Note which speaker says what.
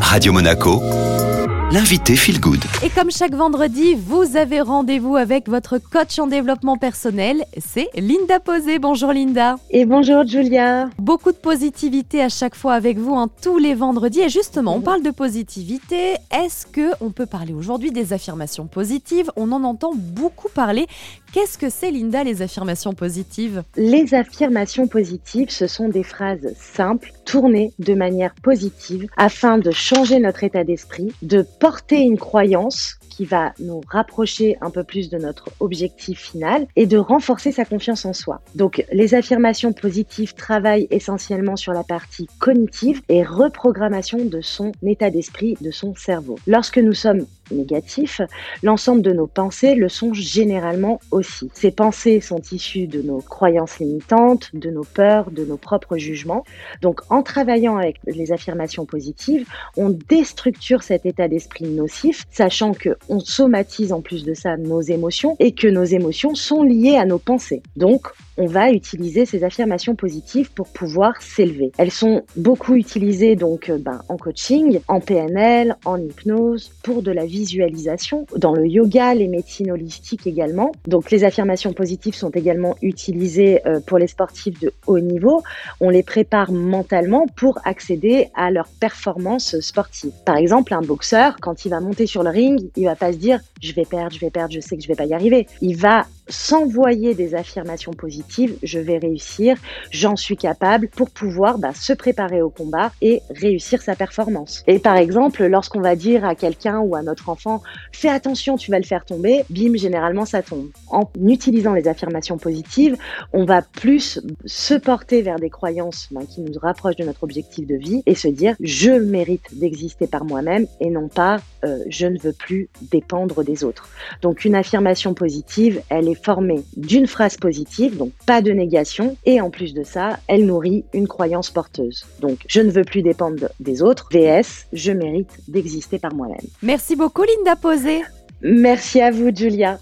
Speaker 1: Radio Monaco, l'invité Feel Good.
Speaker 2: Et comme chaque vendredi, vous avez rendez-vous avec votre coach en développement personnel, c'est Linda Posé. Bonjour Linda.
Speaker 3: Et bonjour Julia.
Speaker 2: Beaucoup de positivité à chaque fois avec vous, en hein, tous les vendredis. Et justement, on parle de positivité. Est-ce que on peut parler aujourd'hui des affirmations positives? On en entend beaucoup parler. Qu'est-ce que c'est Linda les affirmations positives?
Speaker 3: Les affirmations positives, ce sont des phrases simples, tournées de manière positive afin de changer notre état d'esprit, de porter une croyance qui va nous rapprocher un peu plus de notre objectif final et de renforcer sa confiance en soi. Donc les affirmations positives travaillent essentiellement sur la partie cognitive et reprogrammation de son état d'esprit, de son cerveau. Lorsque nous sommes négatifs, l'ensemble de nos pensées le sont généralement aussi. Ces pensées sont issues de nos croyances limitantes, de nos peurs, de nos propres jugements. Donc en travaillant avec les affirmations positives, on déstructure cet état d'esprit nocif, sachant que on somatise en plus de ça nos émotions et que nos émotions sont liées à nos pensées. Donc on va utiliser ces affirmations positives pour pouvoir s'élever. Elles sont beaucoup utilisées donc euh, ben, en coaching, en PNL, en hypnose, pour de la visualisation, dans le yoga, les médecines holistiques également. Donc les affirmations positives sont également utilisées euh, pour les sportifs de haut niveau. On les prépare mentalement pour accéder à leur performance sportive. Par exemple, un boxeur, quand il va monter sur le ring, il va pas se dire je vais perdre, je vais perdre, je sais que je vais pas y arriver. Il va s'envoyer des affirmations positives, je vais réussir, j'en suis capable, pour pouvoir bah, se préparer au combat et réussir sa performance. Et par exemple, lorsqu'on va dire à quelqu'un ou à notre enfant, fais attention, tu vas le faire tomber, bim, généralement ça tombe. En utilisant les affirmations positives, on va plus se porter vers des croyances bah, qui nous rapprochent de notre objectif de vie et se dire, je mérite d'exister par moi-même et non pas, euh, je ne veux plus dépendre des autres. Donc une affirmation positive, elle est formée d'une phrase positive, donc pas de négation, et en plus de ça, elle nourrit une croyance porteuse. Donc, je ne veux plus dépendre des autres, VS, je mérite d'exister par moi-même.
Speaker 2: Merci beaucoup Linda Posé.
Speaker 3: Merci à vous Julia.